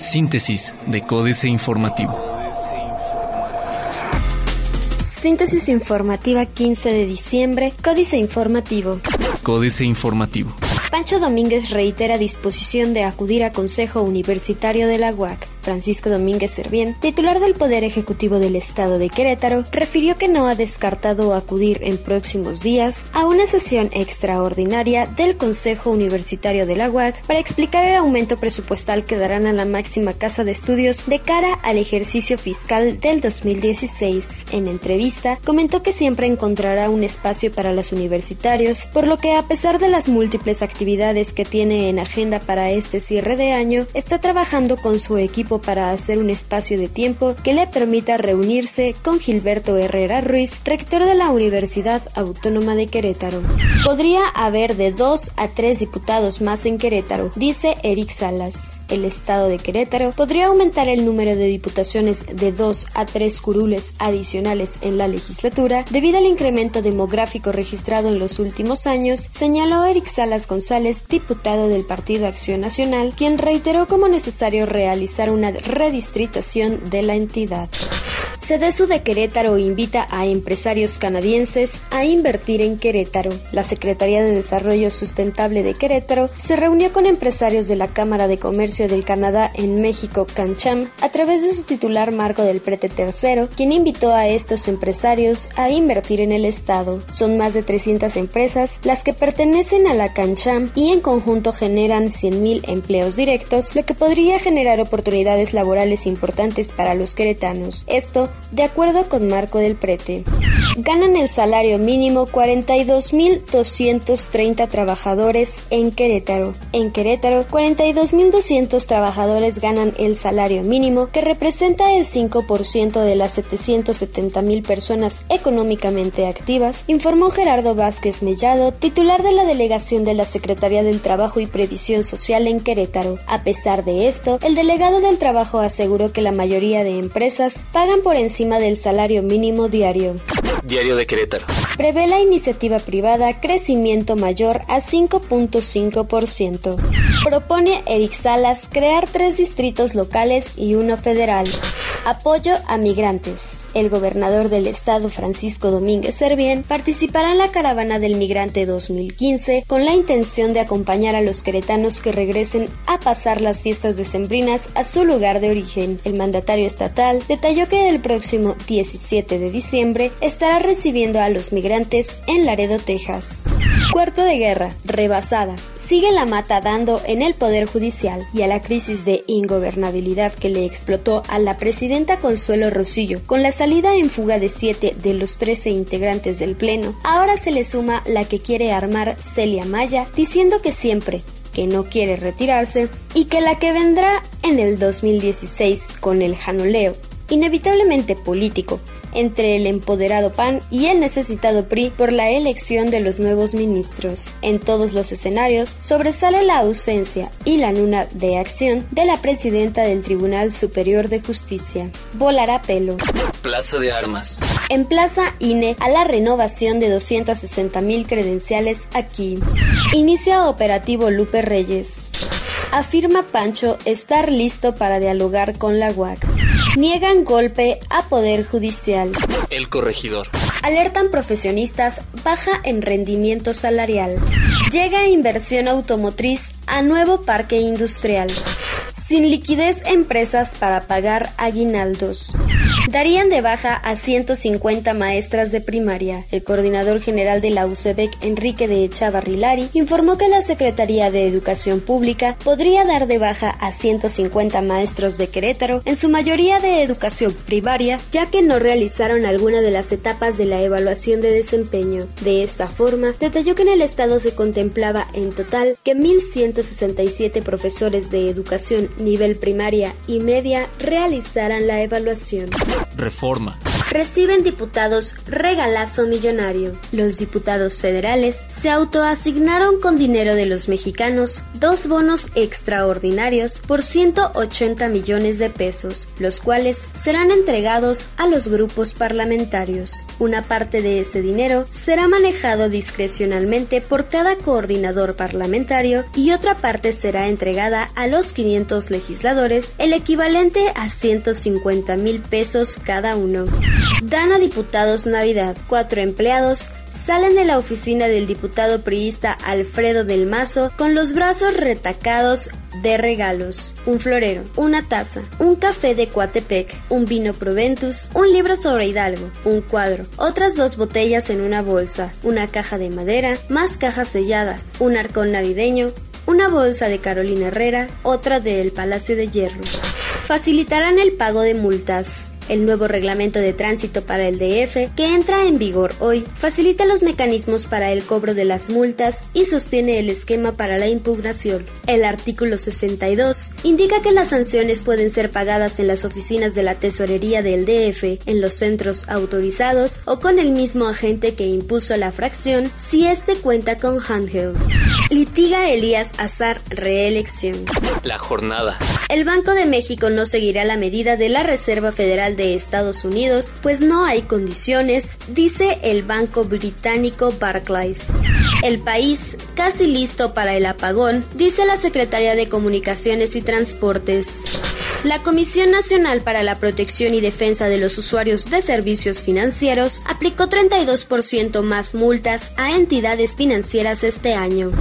Síntesis de Códice Informativo. Síntesis informativa 15 de diciembre, Códice Informativo. Códice Informativo. Pancho Domínguez reitera disposición de acudir a Consejo Universitario de la UAC. Francisco Domínguez Servién, titular del Poder Ejecutivo del Estado de Querétaro, refirió que no ha descartado acudir en próximos días a una sesión extraordinaria del Consejo Universitario de la UAC para explicar el aumento presupuestal que darán a la máxima casa de estudios de cara al ejercicio fiscal del 2016. En entrevista, comentó que siempre encontrará un espacio para los universitarios, por lo que a pesar de las múltiples actividades que tiene en agenda para este cierre de año, está trabajando con su equipo para hacer un espacio de tiempo que le permita reunirse con Gilberto Herrera Ruiz, rector de la Universidad Autónoma de Querétaro. Podría haber de dos a tres diputados más en Querétaro, dice Eric Salas. El estado de Querétaro podría aumentar el número de diputaciones de dos a tres curules adicionales en la legislatura debido al incremento demográfico registrado en los últimos años, señaló Eric Salas González, diputado del Partido Acción Nacional, quien reiteró como necesario realizar una redistritación de la entidad. CDSU de Querétaro invita a empresarios canadienses a invertir en Querétaro. La Secretaría de Desarrollo Sustentable de Querétaro se reunió con empresarios de la Cámara de Comercio del Canadá en México, CanCham, a través de su titular Marco del Prete III, quien invitó a estos empresarios a invertir en el Estado. Son más de 300 empresas las que pertenecen a la CanCham y en conjunto generan 100.000 empleos directos, lo que podría generar oportunidades laborales importantes para los queretanos. Esto de acuerdo con Marco del Prete. Ganan el salario mínimo 42.230 trabajadores en Querétaro. En Querétaro, 42.200 trabajadores ganan el salario mínimo, que representa el 5% de las 770.000 personas económicamente activas, informó Gerardo Vázquez Mellado, titular de la delegación de la Secretaría del Trabajo y Previsión Social en Querétaro. A pesar de esto, el delegado del Trabajo aseguró que la mayoría de empresas pagan por encima del salario mínimo diario. Diario de Querétaro. Prevé la iniciativa privada crecimiento mayor a 5.5%. Propone Eric Salas crear tres distritos locales y uno federal. Apoyo a migrantes. El gobernador del estado, Francisco Domínguez Servién, participará en la Caravana del Migrante 2015 con la intención de acompañar a los queretanos que regresen a pasar las fiestas decembrinas a su lugar de origen. El mandatario estatal detalló que el próximo 17 de diciembre estará recibiendo a los migrantes en Laredo, Texas. Cuarto de guerra, rebasada. Sigue la mata dando en el Poder Judicial y a la crisis de ingobernabilidad que le explotó a la presidenta Consuelo Rosillo con la salida en fuga de siete de los 13 integrantes del Pleno. Ahora se le suma la que quiere armar Celia Maya diciendo que siempre que no quiere retirarse y que la que vendrá en el 2016 con el janoleo inevitablemente político, entre el empoderado PAN y el necesitado PRI por la elección de los nuevos ministros. En todos los escenarios sobresale la ausencia y la nula de acción de la presidenta del Tribunal Superior de Justicia. Volará pelo. Plaza de Armas. En Plaza INE a la renovación de 260 mil credenciales aquí. Inicia operativo Lupe Reyes. Afirma Pancho estar listo para dialogar con la UAC. Niegan golpe a Poder Judicial. El corregidor. Alertan profesionistas baja en rendimiento salarial. Llega inversión automotriz a nuevo parque industrial. Sin liquidez empresas para pagar aguinaldos. Darían de baja a 150 maestras de primaria. El coordinador general de la UCEBEC, Enrique de Echavarrilari, informó que la Secretaría de Educación Pública podría dar de baja a 150 maestros de Querétaro, en su mayoría de educación primaria, ya que no realizaron alguna de las etapas de la evaluación de desempeño. De esta forma, detalló que en el estado se contemplaba en total que 1.167 profesores de educación nivel primaria y media realizaran la evaluación. Reforma. Reciben diputados regalazo millonario. Los diputados federales se autoasignaron con dinero de los mexicanos dos bonos extraordinarios por 180 millones de pesos, los cuales serán entregados a los grupos parlamentarios. Una parte de ese dinero será manejado discrecionalmente por cada coordinador parlamentario y otra parte será entregada a los 500 legisladores, el equivalente a 150 mil pesos cada uno. Dan a diputados Navidad. Cuatro empleados salen de la oficina del diputado priista Alfredo del Mazo con los brazos retacados de regalos, un florero, una taza, un café de Coatepec, un vino Proventus, un libro sobre Hidalgo, un cuadro, otras dos botellas en una bolsa, una caja de madera, más cajas selladas, un arcón navideño, una bolsa de Carolina Herrera, otra del Palacio de Hierro. Facilitarán el pago de multas. El nuevo reglamento de tránsito para el DF, que entra en vigor hoy, facilita los mecanismos para el cobro de las multas y sostiene el esquema para la impugnación. El artículo 62 indica que las sanciones pueden ser pagadas en las oficinas de la tesorería del DF, en los centros autorizados o con el mismo agente que impuso la fracción si éste cuenta con handheld. Litiga Elías Azar reelección. La jornada. El Banco de México no seguirá la medida de la Reserva Federal de Estados Unidos, pues no hay condiciones, dice el banco británico Barclays. El país casi listo para el apagón, dice la Secretaría de Comunicaciones y Transportes. La Comisión Nacional para la Protección y Defensa de los Usuarios de Servicios Financieros aplicó 32% más multas a entidades financieras este año.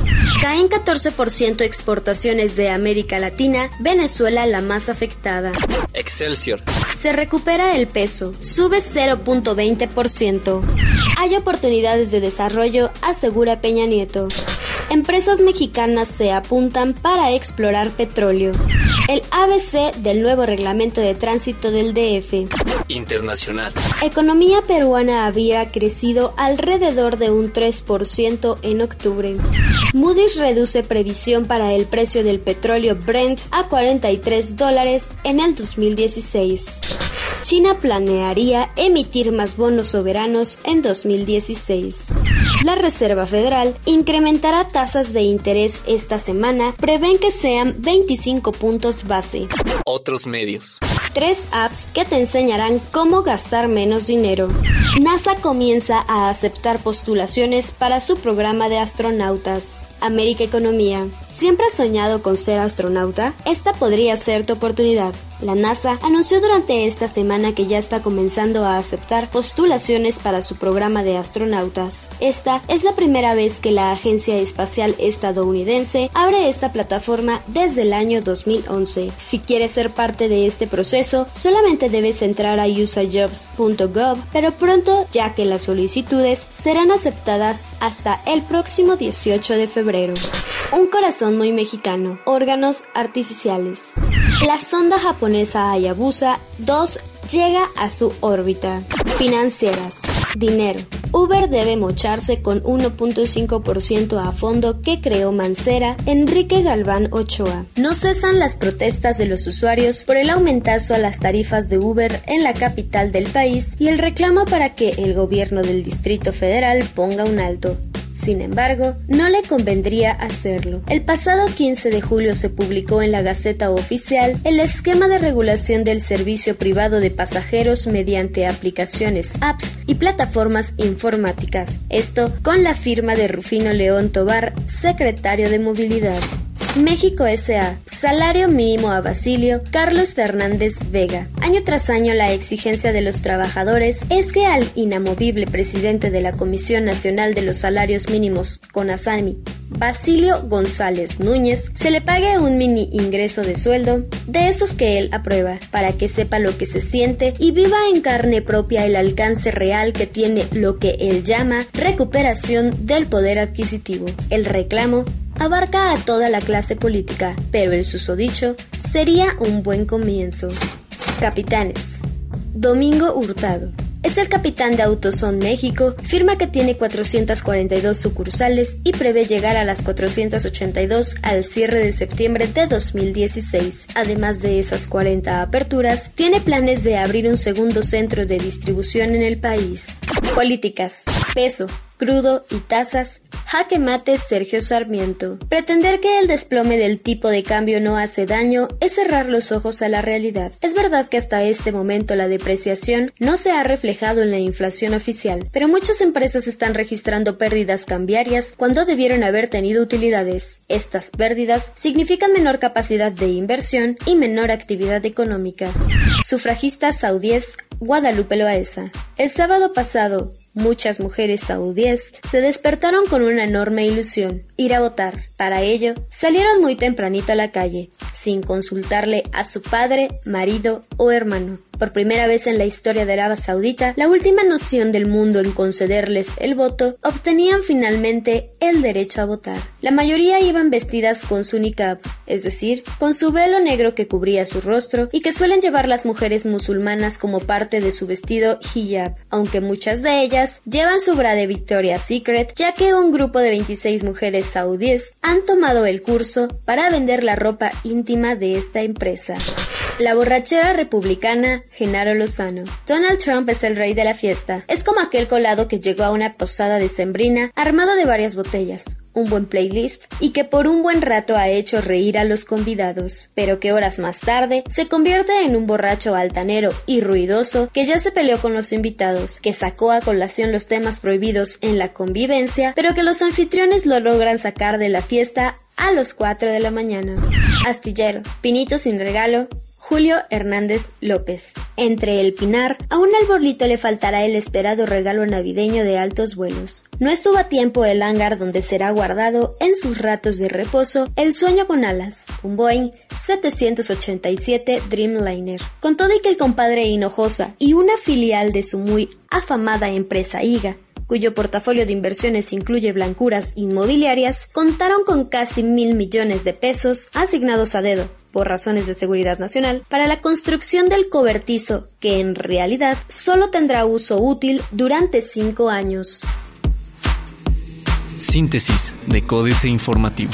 Caen 14% exportaciones de América Latina, Venezuela la más afectada. Excelsior. Se recupera el peso, sube 0.20%. Hay oportunidades de desarrollo, asegura Peña Nieto. Empresas mexicanas se apuntan para explorar petróleo. El ABC del nuevo reglamento de tránsito del DF. Internacional. Economía peruana había crecido alrededor de un 3% en octubre. Moody's reduce previsión para el precio del petróleo Brent a 43 dólares en el 2016. China planearía emitir más bonos soberanos en 2016. La Reserva Federal incrementará tasas de interés esta semana, prevén que sean 25 puntos base. Otros medios. Tres apps que te enseñarán cómo gastar menos dinero. NASA comienza a aceptar postulaciones para su programa de astronautas. América Economía. ¿Siempre has soñado con ser astronauta? Esta podría ser tu oportunidad. La NASA anunció durante esta semana que ya está comenzando a aceptar postulaciones para su programa de astronautas. Esta es la primera vez que la Agencia Espacial Estadounidense abre esta plataforma desde el año 2011. Si quieres ser parte de este proceso, solamente debes entrar a usajobs.gov, pero pronto ya que las solicitudes serán aceptadas hasta el próximo 18 de febrero. Un corazón muy mexicano, órganos artificiales. La sonda japonesa Hayabusa 2 llega a su órbita. Financieras. Dinero. Uber debe mocharse con 1.5% a fondo que creó Mancera Enrique Galván Ochoa. No cesan las protestas de los usuarios por el aumentazo a las tarifas de Uber en la capital del país y el reclamo para que el gobierno del Distrito Federal ponga un alto. Sin embargo, no le convendría hacerlo. El pasado 15 de julio se publicó en la Gaceta Oficial el esquema de regulación del servicio privado de pasajeros mediante aplicaciones, apps y plataformas informáticas. Esto con la firma de Rufino León Tobar, secretario de Movilidad. México S.A. Salario mínimo a Basilio Carlos Fernández Vega. Año tras año la exigencia de los trabajadores es que al inamovible presidente de la Comisión Nacional de los Salarios Mínimos, CONASAMI, Basilio González Núñez, se le pague un mini ingreso de sueldo, de esos que él aprueba, para que sepa lo que se siente y viva en carne propia el alcance real que tiene lo que él llama recuperación del poder adquisitivo. El reclamo abarca a toda la clase política, pero el susodicho sería un buen comienzo. Capitanes. Domingo Hurtado. Es el capitán de Autoson México, firma que tiene 442 sucursales y prevé llegar a las 482 al cierre de septiembre de 2016. Además de esas 40 aperturas, tiene planes de abrir un segundo centro de distribución en el país. Políticas. Peso. Crudo y tazas, jaque mate Sergio Sarmiento. Pretender que el desplome del tipo de cambio no hace daño es cerrar los ojos a la realidad. Es verdad que hasta este momento la depreciación no se ha reflejado en la inflación oficial, pero muchas empresas están registrando pérdidas cambiarias cuando debieron haber tenido utilidades. Estas pérdidas significan menor capacidad de inversión y menor actividad económica. Sufragista saudíes Guadalupe Loaesa. El sábado pasado, Muchas mujeres saudíes se despertaron con una enorme ilusión, ir a votar. Para ello, salieron muy tempranito a la calle, sin consultarle a su padre, marido o hermano. Por primera vez en la historia de Arabia Saudita, la última noción del mundo en concederles el voto, obtenían finalmente el derecho a votar. La mayoría iban vestidas con su niqab, es decir, con su velo negro que cubría su rostro y que suelen llevar las mujeres musulmanas como parte de su vestido hijab, aunque muchas de ellas llevan su bra de Victoria's Secret, ya que un grupo de 26 mujeres saudíes han tomado el curso para vender la ropa íntima de esta empresa. La borrachera republicana Genaro Lozano. Donald Trump es el rey de la fiesta. Es como aquel colado que llegó a una posada de sembrina armado de varias botellas, un buen playlist y que por un buen rato ha hecho reír a los convidados, pero que horas más tarde se convierte en un borracho altanero y ruidoso que ya se peleó con los invitados, que sacó a colación los temas prohibidos en la convivencia, pero que los anfitriones lo logran sacar de la fiesta a los 4 de la mañana. Astillero, pinito sin regalo, Julio Hernández López. Entre el pinar, a un arbolito le faltará el esperado regalo navideño de altos vuelos. No estuvo a tiempo el hangar donde será guardado en sus ratos de reposo el sueño con alas, un Boeing 787 Dreamliner. Con todo y que el compadre Hinojosa y una filial de su muy afamada empresa IGA cuyo portafolio de inversiones incluye blancuras inmobiliarias, contaron con casi mil millones de pesos asignados a dedo, por razones de seguridad nacional, para la construcción del cobertizo, que en realidad solo tendrá uso útil durante cinco años. Síntesis de Códice Informativo.